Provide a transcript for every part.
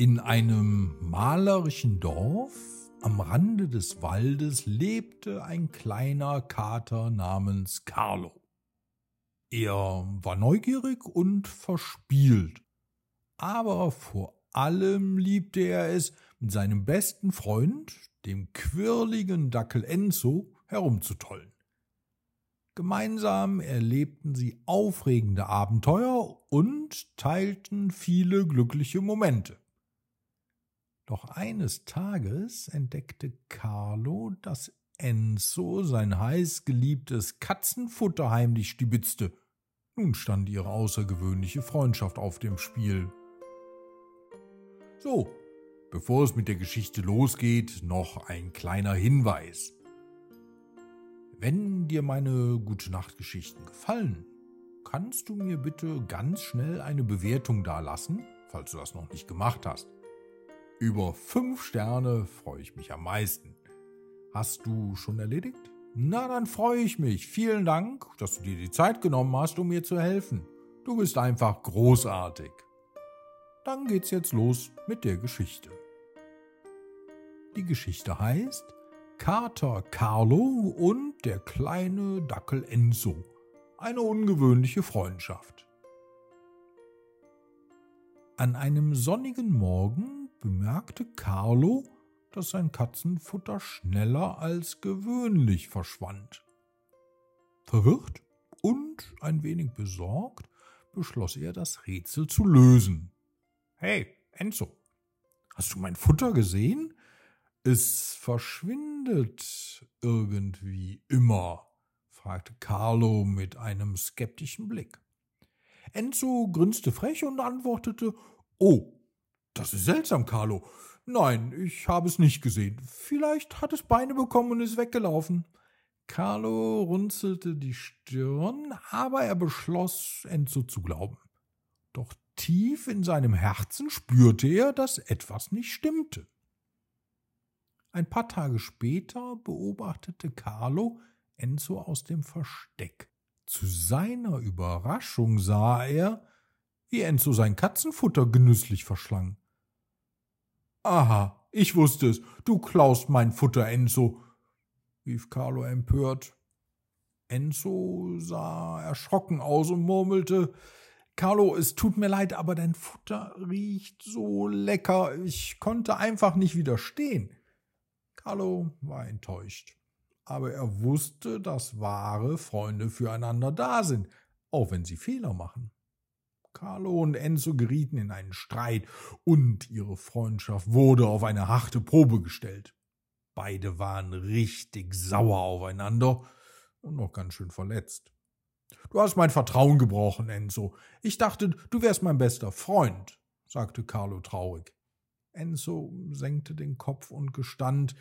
In einem malerischen Dorf am Rande des Waldes lebte ein kleiner Kater namens Carlo. Er war neugierig und verspielt, aber vor allem liebte er es, mit seinem besten Freund, dem quirligen Dackel Enzo, herumzutollen. Gemeinsam erlebten sie aufregende Abenteuer und teilten viele glückliche Momente. Doch eines Tages entdeckte Carlo, dass Enzo sein heiß geliebtes Katzenfutter heimlich stibitzte. Nun stand ihre außergewöhnliche Freundschaft auf dem Spiel. So, bevor es mit der Geschichte losgeht, noch ein kleiner Hinweis. Wenn dir meine gute Nachtgeschichten gefallen, kannst du mir bitte ganz schnell eine Bewertung dalassen, falls du das noch nicht gemacht hast. Über fünf Sterne freue ich mich am meisten. Hast du schon erledigt? Na, dann freue ich mich. Vielen Dank, dass du dir die Zeit genommen hast, um mir zu helfen. Du bist einfach großartig. Dann geht's jetzt los mit der Geschichte. Die Geschichte heißt Kater Carlo und der kleine Dackel Enzo. Eine ungewöhnliche Freundschaft. An einem sonnigen Morgen bemerkte Carlo, dass sein Katzenfutter schneller als gewöhnlich verschwand. Verwirrt und ein wenig besorgt beschloss er, das Rätsel zu lösen. Hey, Enzo, hast du mein Futter gesehen? Es verschwindet irgendwie immer, fragte Carlo mit einem skeptischen Blick. Enzo grinste frech und antwortete, Oh, das ist seltsam, Carlo. Nein, ich habe es nicht gesehen. Vielleicht hat es Beine bekommen und ist weggelaufen. Carlo runzelte die Stirn, aber er beschloss, Enzo zu glauben. Doch tief in seinem Herzen spürte er, dass etwas nicht stimmte. Ein paar Tage später beobachtete Carlo Enzo aus dem Versteck. Zu seiner Überraschung sah er, wie Enzo sein Katzenfutter genüsslich verschlang. Aha, ich wusste es. Du klaust mein Futter, Enzo, rief Carlo empört. Enzo sah erschrocken aus und murmelte Carlo, es tut mir leid, aber dein Futter riecht so lecker. Ich konnte einfach nicht widerstehen. Carlo war enttäuscht. Aber er wusste, dass wahre Freunde füreinander da sind, auch wenn sie Fehler machen. Carlo und Enzo gerieten in einen Streit und ihre Freundschaft wurde auf eine harte Probe gestellt. Beide waren richtig sauer aufeinander und noch ganz schön verletzt. Du hast mein Vertrauen gebrochen, Enzo. Ich dachte, du wärst mein bester Freund, sagte Carlo traurig. Enzo senkte den Kopf und gestand,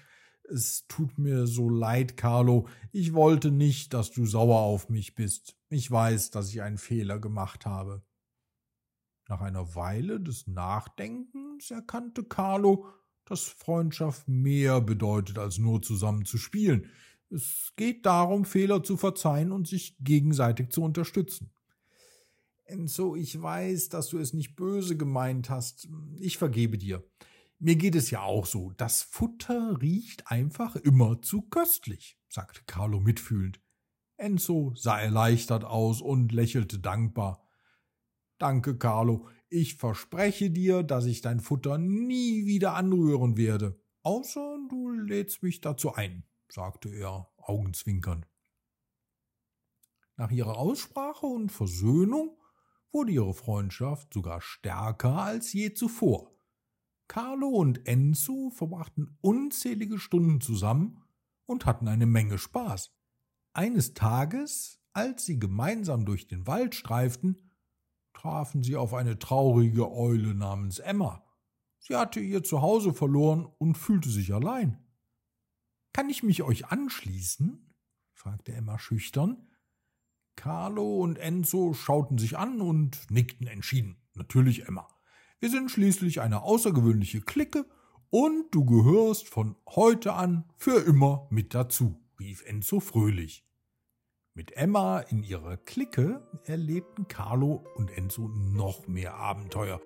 es tut mir so leid, Carlo. Ich wollte nicht, dass du sauer auf mich bist. Ich weiß, dass ich einen Fehler gemacht habe. Nach einer Weile des Nachdenkens erkannte Carlo, dass Freundschaft mehr bedeutet, als nur zusammen zu spielen. Es geht darum, Fehler zu verzeihen und sich gegenseitig zu unterstützen. Enzo, ich weiß, dass du es nicht böse gemeint hast. Ich vergebe dir. Mir geht es ja auch so. Das Futter riecht einfach immer zu köstlich, sagte Carlo mitfühlend. Enzo sah erleichtert aus und lächelte dankbar. Danke, Carlo. Ich verspreche dir, dass ich dein Futter nie wieder anrühren werde. Außer du lädst mich dazu ein, sagte er augenzwinkernd. Nach ihrer Aussprache und Versöhnung wurde ihre Freundschaft sogar stärker als je zuvor. Carlo und Enzo verbrachten unzählige Stunden zusammen und hatten eine Menge Spaß. Eines Tages, als sie gemeinsam durch den Wald streiften, trafen sie auf eine traurige Eule namens Emma. Sie hatte ihr Zuhause verloren und fühlte sich allein. Kann ich mich euch anschließen? fragte Emma schüchtern. Carlo und Enzo schauten sich an und nickten entschieden. Natürlich Emma. Wir sind schließlich eine außergewöhnliche Clique und du gehörst von heute an für immer mit dazu, rief Enzo fröhlich. Mit Emma in ihrer Clique erlebten Carlo und Enzo noch mehr Abenteuer.